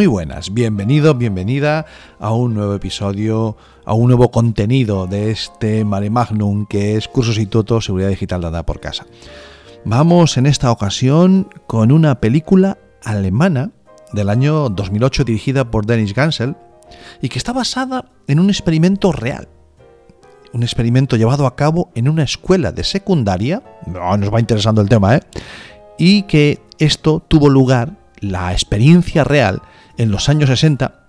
Muy buenas, bienvenido, bienvenida a un nuevo episodio, a un nuevo contenido de este Mare Magnum que es Cursos y Tuto Seguridad Digital Dada por Casa. Vamos en esta ocasión con una película alemana del año 2008 dirigida por Dennis Gansel y que está basada en un experimento real. Un experimento llevado a cabo en una escuela de secundaria, no nos va interesando el tema, ¿eh? Y que esto tuvo lugar la experiencia real en los años 60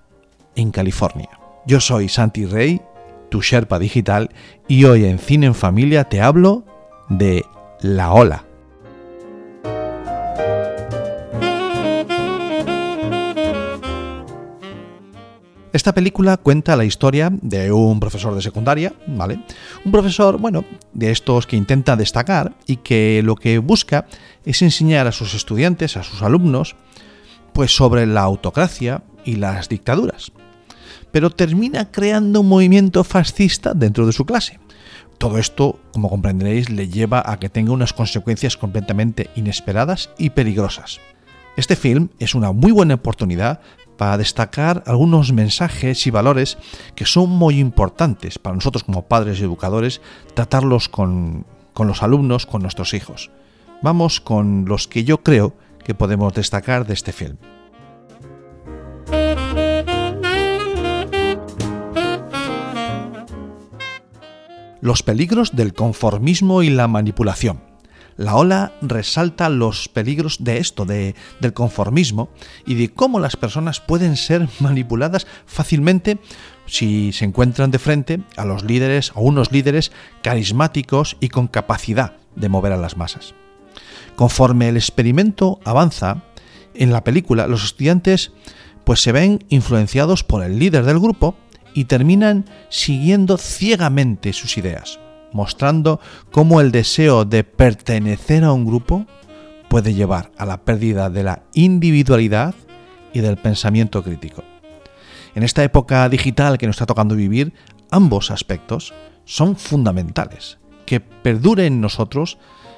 en California. Yo soy Santi Rey, tu Sherpa digital, y hoy en Cine en Familia te hablo de La Ola. Esta película cuenta la historia de un profesor de secundaria, ¿vale? Un profesor, bueno, de estos que intenta destacar y que lo que busca es enseñar a sus estudiantes, a sus alumnos, pues sobre la autocracia y las dictaduras. Pero termina creando un movimiento fascista dentro de su clase. Todo esto, como comprenderéis, le lleva a que tenga unas consecuencias completamente inesperadas y peligrosas. Este film es una muy buena oportunidad para destacar algunos mensajes y valores que son muy importantes para nosotros como padres y educadores tratarlos con, con los alumnos, con nuestros hijos. Vamos con los que yo creo que podemos destacar de este film. Los peligros del conformismo y la manipulación. La ola resalta los peligros de esto, de, del conformismo, y de cómo las personas pueden ser manipuladas fácilmente si se encuentran de frente a los líderes, a unos líderes carismáticos y con capacidad de mover a las masas. Conforme el experimento avanza, en la película los estudiantes pues se ven influenciados por el líder del grupo y terminan siguiendo ciegamente sus ideas, mostrando cómo el deseo de pertenecer a un grupo puede llevar a la pérdida de la individualidad y del pensamiento crítico. En esta época digital que nos está tocando vivir, ambos aspectos son fundamentales, que perdure en nosotros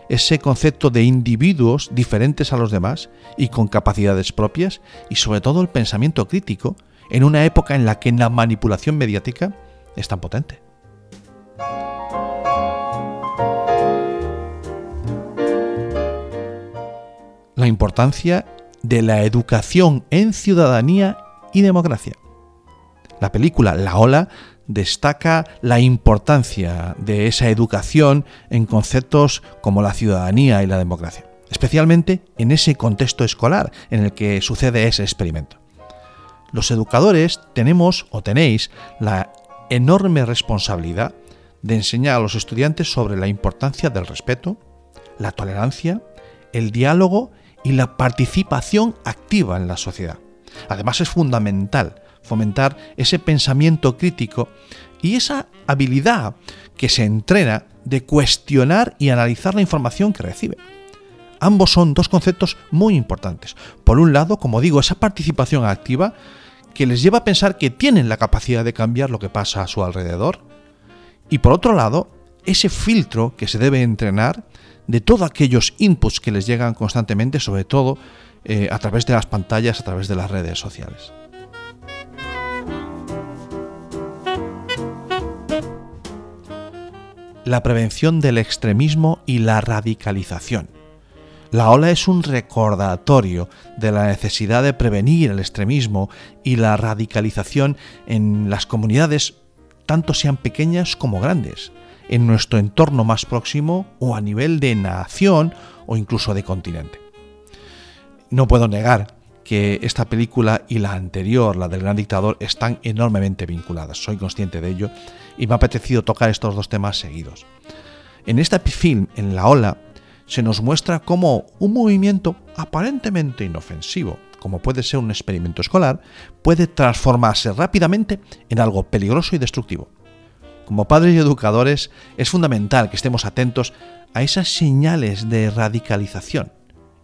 ese concepto de individuos diferentes a los demás y con capacidades propias y sobre todo el pensamiento crítico en una época en la que la manipulación mediática es tan potente. La importancia de la educación en ciudadanía y democracia. La película La Ola destaca la importancia de esa educación en conceptos como la ciudadanía y la democracia, especialmente en ese contexto escolar en el que sucede ese experimento. Los educadores tenemos o tenéis la enorme responsabilidad de enseñar a los estudiantes sobre la importancia del respeto, la tolerancia, el diálogo y la participación activa en la sociedad. Además es fundamental fomentar ese pensamiento crítico y esa habilidad que se entrena de cuestionar y analizar la información que recibe. Ambos son dos conceptos muy importantes. Por un lado, como digo, esa participación activa que les lleva a pensar que tienen la capacidad de cambiar lo que pasa a su alrededor. Y por otro lado, ese filtro que se debe entrenar de todos aquellos inputs que les llegan constantemente, sobre todo eh, a través de las pantallas, a través de las redes sociales. La prevención del extremismo y la radicalización. La ola es un recordatorio de la necesidad de prevenir el extremismo y la radicalización en las comunidades, tanto sean pequeñas como grandes, en nuestro entorno más próximo o a nivel de nación o incluso de continente. No puedo negar que esta película y la anterior, la del gran dictador, están enormemente vinculadas. Soy consciente de ello y me ha apetecido tocar estos dos temas seguidos. En este film, en La Ola, se nos muestra cómo un movimiento aparentemente inofensivo, como puede ser un experimento escolar, puede transformarse rápidamente en algo peligroso y destructivo. Como padres y educadores es fundamental que estemos atentos a esas señales de radicalización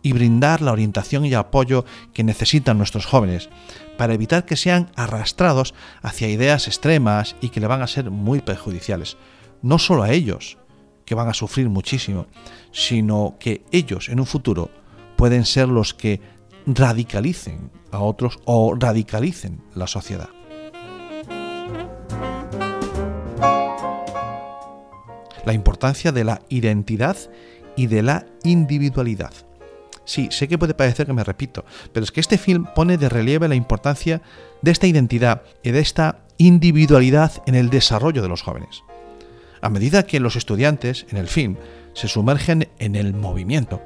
y brindar la orientación y apoyo que necesitan nuestros jóvenes para evitar que sean arrastrados hacia ideas extremas y que le van a ser muy perjudiciales. No solo a ellos, que van a sufrir muchísimo, sino que ellos en un futuro pueden ser los que radicalicen a otros o radicalicen la sociedad. La importancia de la identidad y de la individualidad. Sí, sé que puede parecer que me repito, pero es que este film pone de relieve la importancia de esta identidad y de esta individualidad en el desarrollo de los jóvenes. A medida que los estudiantes en el film se sumergen en el movimiento,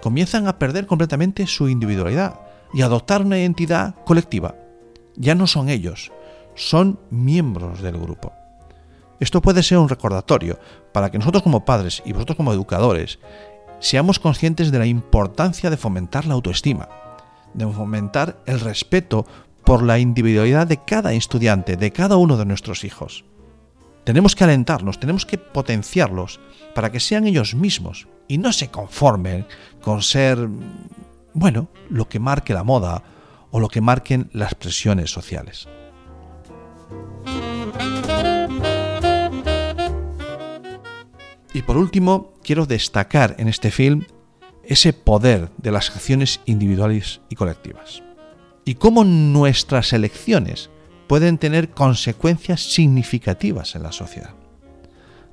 comienzan a perder completamente su individualidad y a adoptar una identidad colectiva. Ya no son ellos, son miembros del grupo. Esto puede ser un recordatorio para que nosotros como padres y vosotros como educadores seamos conscientes de la importancia de fomentar la autoestima, de fomentar el respeto por la individualidad de cada estudiante, de cada uno de nuestros hijos. Tenemos que alentarlos, tenemos que potenciarlos para que sean ellos mismos y no se conformen con ser, bueno, lo que marque la moda o lo que marquen las presiones sociales. Y por último, quiero destacar en este film ese poder de las acciones individuales y colectivas. Y cómo nuestras elecciones pueden tener consecuencias significativas en la sociedad.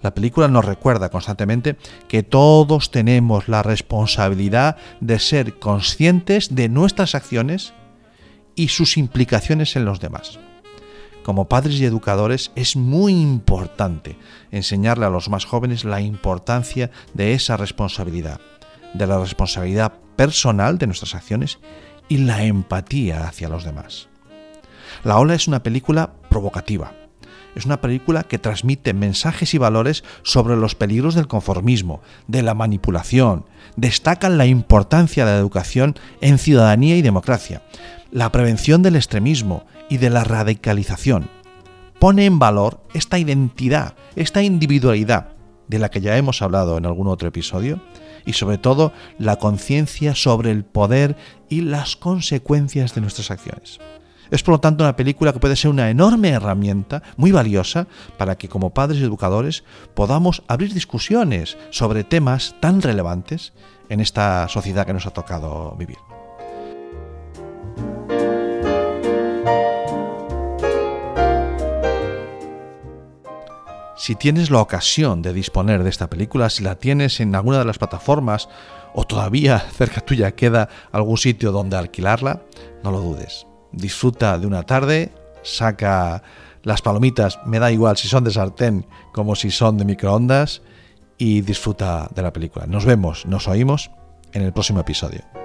La película nos recuerda constantemente que todos tenemos la responsabilidad de ser conscientes de nuestras acciones y sus implicaciones en los demás como padres y educadores es muy importante enseñarle a los más jóvenes la importancia de esa responsabilidad, de la responsabilidad personal de nuestras acciones y la empatía hacia los demás. La ola es una película provocativa. Es una película que transmite mensajes y valores sobre los peligros del conformismo, de la manipulación, destacan la importancia de la educación en ciudadanía y democracia, la prevención del extremismo y de la radicalización. Pone en valor esta identidad, esta individualidad de la que ya hemos hablado en algún otro episodio, y sobre todo la conciencia sobre el poder y las consecuencias de nuestras acciones. Es por lo tanto una película que puede ser una enorme herramienta, muy valiosa, para que como padres y educadores podamos abrir discusiones sobre temas tan relevantes en esta sociedad que nos ha tocado vivir. Si tienes la ocasión de disponer de esta película, si la tienes en alguna de las plataformas o todavía cerca tuya queda algún sitio donde alquilarla, no lo dudes. Disfruta de una tarde, saca las palomitas, me da igual si son de sartén como si son de microondas, y disfruta de la película. Nos vemos, nos oímos en el próximo episodio.